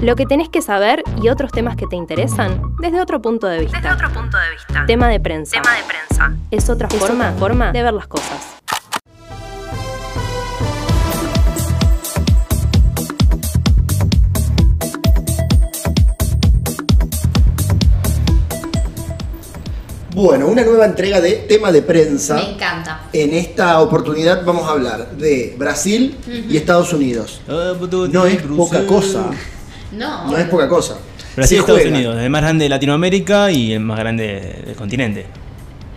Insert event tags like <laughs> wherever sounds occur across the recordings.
Lo que tenés que saber y otros temas que te interesan desde otro punto de vista. Desde otro punto de vista. Tema de prensa. Tema de prensa. Es otra forma, forma de ver las cosas. Bueno, una nueva entrega de tema de prensa. Me encanta. En esta oportunidad vamos a hablar de Brasil y Estados Unidos. No es poca cosa. No. No es poca cosa. Brasil y Estados juega. Unidos, el más grande de Latinoamérica y el más grande del continente.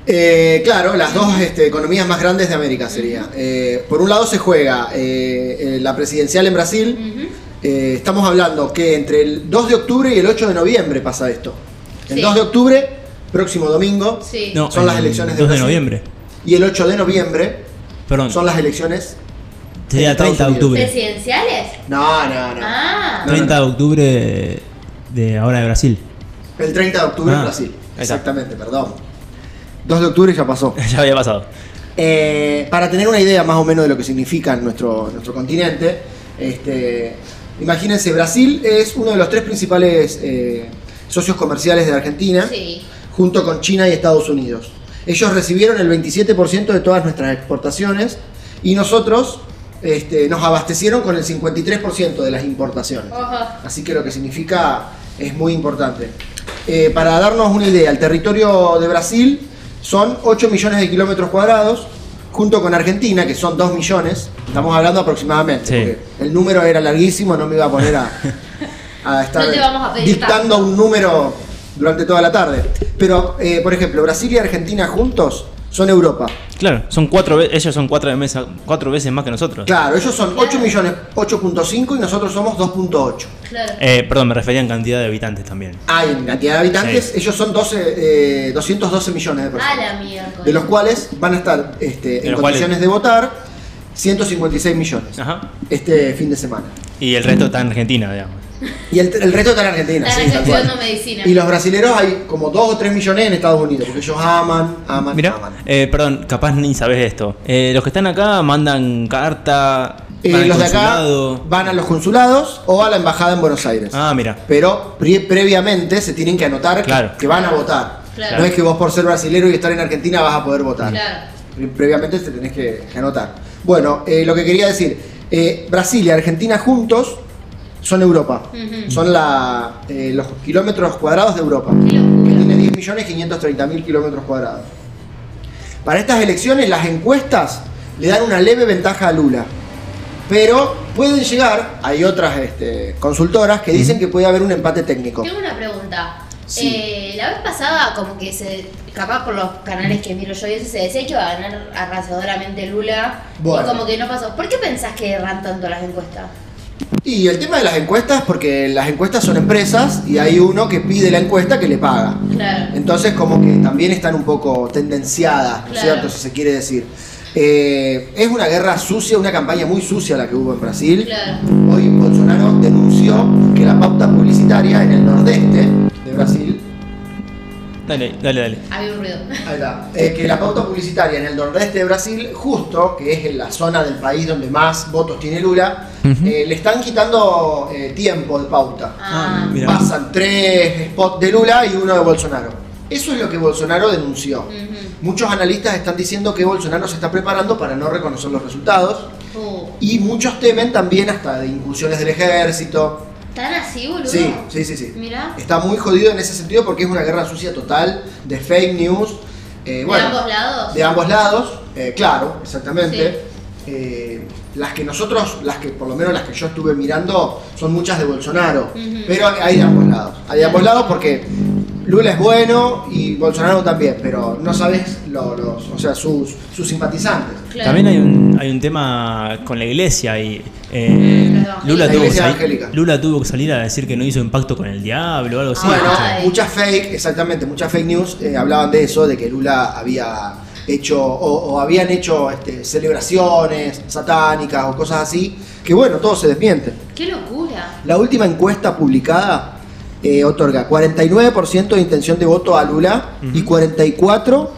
Eh, claro, las dos este, economías más grandes de América sería. Eh, por un lado se juega eh, eh, la presidencial en Brasil. Eh, estamos hablando que entre el 2 de octubre y el 8 de noviembre pasa esto. El Sí. 2 de octubre, próximo domingo, Sí. No, son las el elecciones de 2 de Brasil. noviembre. Y el 8 de noviembre Perdón, son las elecciones. Sería Estados 30 de octubre. ¿Presidenciales? No, no, no. Ah. No, 30 de octubre de ahora de Brasil. El 30 de octubre en Ah, Brasil. Exactamente, perdón. 2 de octubre ya pasó. <laughs> ya había pasado. Eh, para tener una idea más o menos de lo que significa nuestro, nuestro continente, este, imagínense, Brasil es uno de los tres principales eh, socios comerciales de Argentina, Sí. junto con China y Estados Unidos. Ellos recibieron el 27% de todas nuestras exportaciones y nosotros este, nos abastecieron con el 53% de las importaciones. Ajá. Así que lo que significa es muy importante. Eh, para darnos una idea, el territorio de Brasil son 8 millones de kilómetros cuadrados, junto con Argentina, que son 2 millones. Estamos hablando aproximadamente, Sí. porque el número era larguísimo, no me iba a poner a, a estar No te vamos a pedir dictando tanto. un número durante toda la tarde. Pero, eh, por ejemplo, Brasil y Argentina juntos son Europa. Claro, son cuatro ellos son cuatro, de mesa- cuatro veces más que nosotros. Claro, ellos son Claro. 8 millones, 8.5 y nosotros somos 2.8. Claro. Eh, perdón, me refería en cantidad de habitantes también. Ah, y en cantidad de habitantes, Sí. ellos son 12, eh, 212 millones de A personas. la. De los cuales van a estar este, en condiciones cuales- de votar 156 millones Ajá. este fin de semana. Y el resto está en Argentina, digamos. <laughs> Y el, el resto está en Argentina. Sí, estudiando medicina. Y los brasileros hay como 2 o 3 millones en Estados Unidos, porque ellos aman, aman, Mira, aman. eh, perdón, capaz ni sabes esto. Eh, los que están acá mandan carta. Eh, van los de acá van a los consulados o a la embajada en Buenos Aires. Ah, mira. Pero pre- previamente se tienen que anotar que- Claro. que, van a votar. Claro. No es que vos por ser brasilero y estar en Argentina vas a poder votar. Claro. Pre- Previamente te tenés que, que anotar. Bueno, eh, lo que quería decir, eh, Brasil y Argentina juntos son Europa. Son la, eh, los kilómetros cuadrados de Europa. Que tiene 10.530.000 kilómetros cuadrados. Para estas elecciones, las encuestas le dan una leve ventaja a Lula. Pero pueden llegar, hay otras este, consultoras que dicen que puede haber un empate técnico. Tengo una pregunta. Sí. Eh, la vez pasada, como que se. Capaz por los canales que miro yo y eso se decía que iba a ganar arrasadoramente Lula. Bueno. Y como que no pasó. ¿Por qué pensás que erran tanto las encuestas? Y el tema de las encuestas, porque las encuestas son empresas y hay uno que pide la encuesta que le paga. Claro. Entonces como que también están un poco tendenciadas, ¿no es Claro. cierto? Si se quiere decir. Eh, es una guerra sucia, una campaña muy sucia la que hubo en Brasil. Claro. Hoy Bolsonaro denunció que la pauta publicitaria en el nordeste de Brasil, Dale, dale, dale. Había un ruido. ahí está, eh, que la pauta publicitaria en el nordeste de Brasil, justo, que es en la zona del país donde más votos tiene Lula, eh, le están quitando eh, tiempo de pauta. Ah, mira. Pasan tres spots de Lula y uno de Bolsonaro. Eso es lo que Bolsonaro denunció. Muchos analistas están diciendo que Bolsonaro se está preparando para no reconocer los resultados Uh, y muchos temen también hasta de incursiones del ejército. ¿Tan así, boludo? Sí, sí, sí, sí. Mirá. Está muy jodido en ese sentido porque es una guerra sucia total de fake news. eh, ¿De bueno, ambos lados? de ambos lados, eh, claro, exactamente. Eh, las que nosotros, las que por lo menos las que yo estuve mirando, son muchas de Bolsonaro. Pero hay de ambos lados. Hay de ambos lados porque Lula es bueno y Bolsonaro también, pero no sabes lo- los, o sea, sus, sus simpatizantes. Claro. También hay un, hay un tema con la iglesia y eh, Lula, La tuvo que salir, evangélica. Lula tuvo que salir a decir que no hizo impacto con el diablo o algo así. bueno, Ay. muchas fake, exactamente, muchas fake news eh, hablaban de eso, de que Lula había hecho o, o habían hecho este, celebraciones satánicas o cosas así, que bueno, todo se desmiente. ¡Qué locura! La última encuesta publicada eh, otorga 49% de intención de voto a Lula y 44%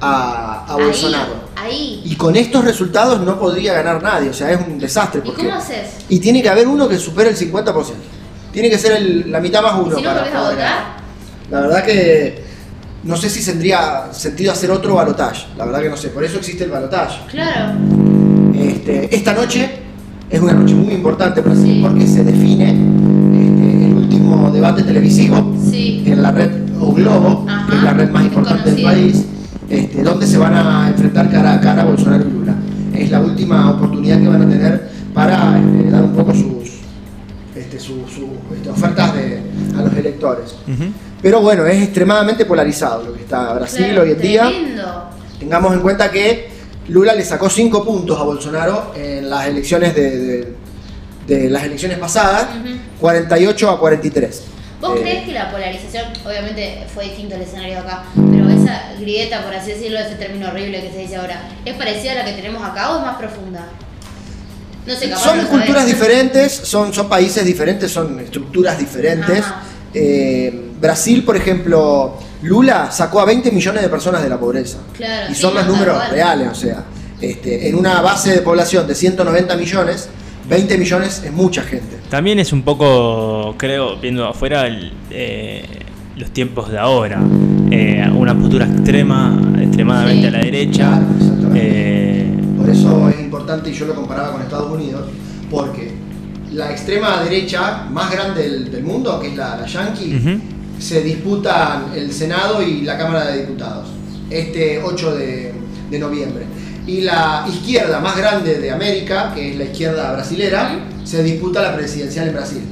a, a Bolsonaro. Ahí. Y con estos resultados no podría ganar nadie, o sea, es un desastre. ¿Y Porque, cómo haces? Y tiene que haber uno que supere el 50%. Tiene que ser el- la mitad más ¿Y uno. si no para volvés a poder votar? ganar. La verdad que no sé si tendría sentido hacer otro balotaje. La verdad que no sé. Por eso existe el balotaje. Claro. Este, esta noche es una noche muy importante para Sí. porque se define este, el último debate televisivo Sí. en la red O Globo, Ajá, que es la red más importante del país, este, donde se van a enfrentar cara a cara Bolsonaro y Lula. Es la última oportunidad que van a tener para este, dar un poco sus, este, su- su- este, ofertas de- a los electores. Pero bueno, es extremadamente polarizado lo que está Brasil Claro, hoy en día. Tengamos en cuenta que Lula le sacó 5 puntos a Bolsonaro en las elecciones de, de- de las elecciones pasadas, Ujú. 48 a 43. ¿Vos Eh, crees que la polarización, obviamente fue distinto el escenario acá, pero esa grieta, por así decirlo, ese término horrible que se dice ahora, ¿es parecida a la que tenemos acá o es más profunda? No sé, capaz Son no sabés. culturas diferentes, son, son países diferentes, son estructuras diferentes. Eh, Brasil, por ejemplo, Lula sacó a 20 millones de personas de la pobreza. Claro, y sí, son los no, tal números reales, o sea, este, en una base de población de 190 millones, 20 millones es mucha gente. También es un poco, creo, viendo afuera, el, eh, los tiempos de ahora. Eh, una postura extrema, extremadamente Sí. a la derecha. Claro, exactamente. Eh, Por eso es importante, y yo lo comparaba con Estados Unidos, porque la extrema derecha más grande del, del mundo, que es la, la yankee, se disputan el Senado y la Cámara de Diputados, este 8 de, de noviembre. Y la izquierda más grande de América, que es la izquierda brasilera, se disputa la presidencial en Brasil.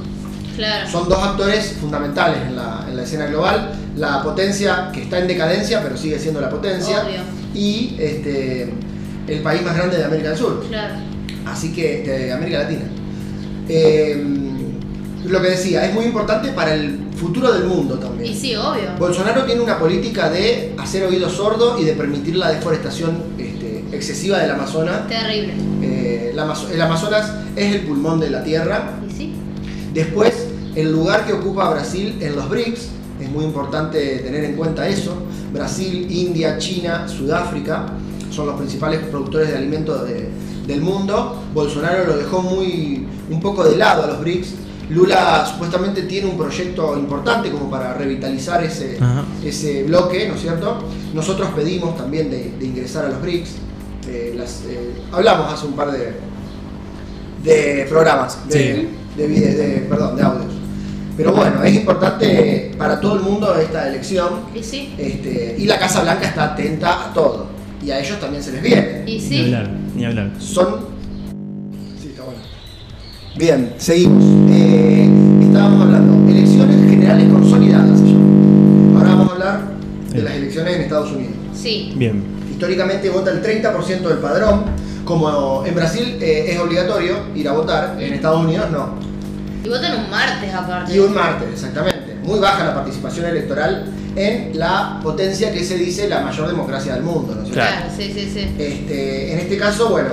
Claro. Son dos actores fundamentales en la, en la escena global. La potencia que está en decadencia, pero sigue siendo la potencia. Obvio. Y este, el país más grande de América del Sur. Claro. Así que, de América Latina. Eh, lo que decía, es muy importante para el futuro del mundo también. Y sí, obvio. Bolsonaro tiene una política de hacer oídos sordos y de permitir la deforestación este, excesiva del Amazonas. Terrible. Eh, el, Amazo- el Amazonas es el pulmón de la Tierra. Y sí. Después, el lugar que ocupa Brasil en los BRICS, es muy importante tener en cuenta eso. Brasil, India, China, Sudáfrica son los principales productores de alimentos de- del mundo. Bolsonaro lo dejó muy un poco de lado a los BRICS. Lula supuestamente tiene un proyecto importante como para revitalizar ese, Ajá. ese bloque, ¿no es cierto? Nosotros pedimos también de, de ingresar a los BRICS. Eh, las- eh, hablamos hace un par de, de programas, de, Sí. de, vide- de- perdón, de audios. Pero bueno, es importante para todo el mundo esta elección Y sí. este, y la Casa Blanca está atenta a todo. Y a ellos también se les viene. Y Ni hablar, ni hablar. Son... Sí, está bueno. Bien, seguimos. Eh, estábamos hablando, elecciones generales consolidadas. Ahora vamos a hablar de las elecciones en Estados Unidos. Sí. Bien. Históricamente vota el 30% del padrón. Como en Brasil eh, es obligatorio ir a votar, en Estados Unidos no. Y votan un martes aparte. Y un martes, exactamente. Muy baja la participación electoral en la potencia que se dice la mayor democracia del mundo. ¿no es cierto? Claro. Claro, sí, sí, sí. Este, en este caso, bueno,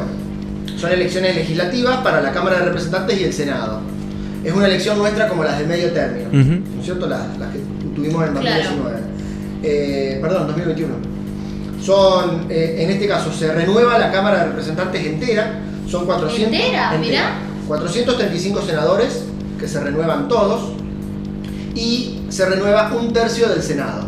son elecciones legislativas para la Cámara de Representantes y el Senado. Es una elección nuestra como las de medio término. ¿no es cierto? Las, las que tuvimos en Claro. 2019. Eh, perdón, 2021. Son, eh, en este caso, se renueva la Cámara de Representantes entera. Son 400. ¿Entera? Mirá. 435 senadores que se renuevan todos. Y se renueva un tercio del Senado.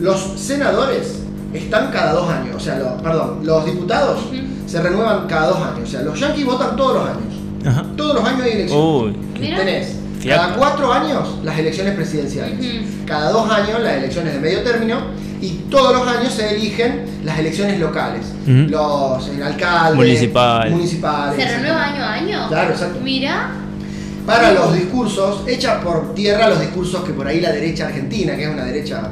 Los senadores están cada dos años, o sea, lo- perdón, los diputados se renuevan cada dos años, o sea, los yanquis votan todos los años. Ajá. Todos los años hay elecciones. Uy. Mira. Tenés Cada cuatro años las elecciones presidenciales, cada dos años las elecciones de medio término y todos los años se eligen las elecciones locales, Ujú. los eh, alcaldes, Municipal. municipales. ¿Se renueva año a año? Claro, exacto. Mira. Para los discursos, echa por tierra los discursos que por ahí la derecha argentina, que es una derecha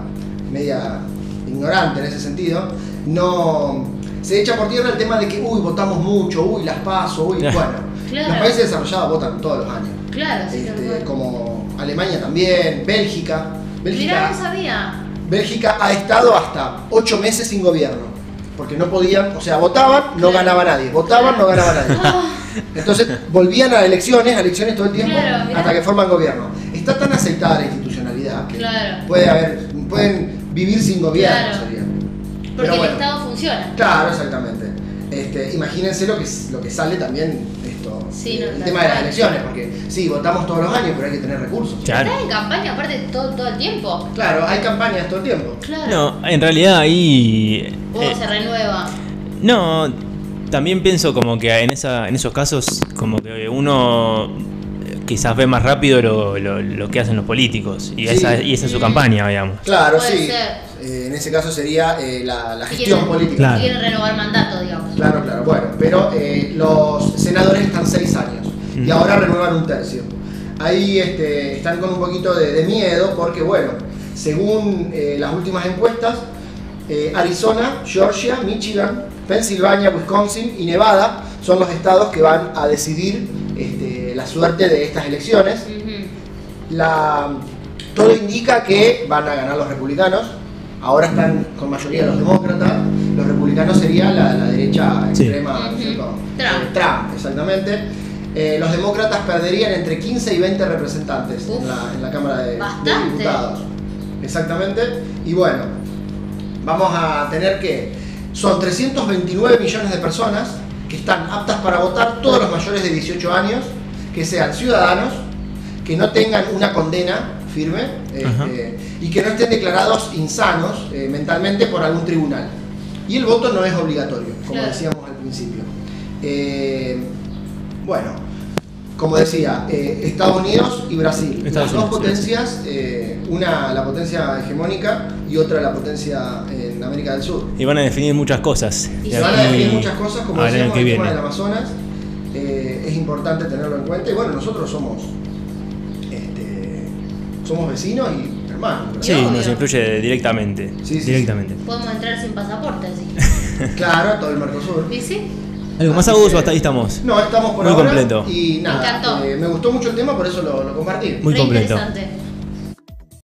media ignorante en ese sentido, no se echa por tierra el tema de que, uy, votamos mucho, uy, las paso, uy, <laughs> bueno. Claro. Los países desarrollados votan todos los años. Claro, sí, Este, como Alemania también, Bélgica. Mirá, Bélgica, no sabía. Bélgica ha estado hasta ocho meses sin gobierno. Porque no podían, o sea, votaban, no ganaba nadie. Votaban, no ganaba nadie. Ah, Entonces volvían a elecciones, a elecciones todo el tiempo, Claro, mirá. hasta que forman gobierno. Está tan aceitada la institucionalidad que Claro. puede haber, pueden vivir sin gobierno. Claro. sería. porque el. Estado funciona. Claro, exactamente. Este, imagínense lo que, lo que sale también esto, Sí, eh, no, el tema de las elecciones, porque sí, votamos todos los años, pero hay que tener recursos. Claro. Estás en campaña aparte todo, todo el tiempo. Claro, hay campañas todo el tiempo. Claro. No, en realidad ahí. O eh, se renueva. No, también pienso como que en, esa, en esos casos, como que uno quizás ve más rápido lo, lo- lo que hacen los políticos. Y, Sí. esa, y esa es su campaña, digamos. Claro, sí. Eh, en ese caso sería eh, la, gestión quieren- política. Claro. Quieren renovar mandato, digamos. Claro, claro. Bueno, pero eh, los senadores están seis años y ahora renuevan un tercio. Ahí este, están con un poquito de, de miedo porque, bueno, según eh, las últimas encuestas, eh, Arizona, Georgia, Michigan, Pensilvania, Wisconsin y Nevada son los estados que van a decidir este, la suerte de estas elecciones. La, todo indica que van a ganar los republicanos. Ahora están con mayoría los demócratas. Los republicanos sería la, la derecha Sí. extrema, ¿no es Ujú. cierto? Trump. Eh, Trump, exactamente. Eh, los demócratas perderían entre 15 y 20 representantes Uf. en la, en la Cámara de, de Bastante. Diputados. Exactamente. Y bueno, vamos a tener que. Son 329 millones de personas que están aptas para votar, todos los mayores de 18 años, que sean ciudadanos, que no tengan una condena firme este, y que no estén declarados insanos eh, mentalmente por algún tribunal. Y el voto no es obligatorio, como Claro. decíamos al principio. Eh, bueno, como decía, eh, Estados Unidos y Brasil, Estados las dos Unidos, potencias, eh, una la potencia hegemónica y otra la potencia en América del Sur. Y van a definir muchas cosas. Y Se Sí. van a definir muchas cosas, como decíamos, que el tema del Amazonas. eh, es importante tenerlo en cuenta. Y bueno, nosotros somos este, somos vecinos y hermanos. ¿verdad? Sí, Obvio. nos influye directamente. Sí, sí, directamente. Podemos entrar sin pasaporte, así. <laughs> Claro, todo el Mercosur. ¿Y sí? ¿Algo más, o hasta ahí estamos? No, estamos por Muy ahora. completo. Y nada, encantó. eh, me gustó mucho el tema, por eso lo, lo compartí. Muy Re completo. interesante.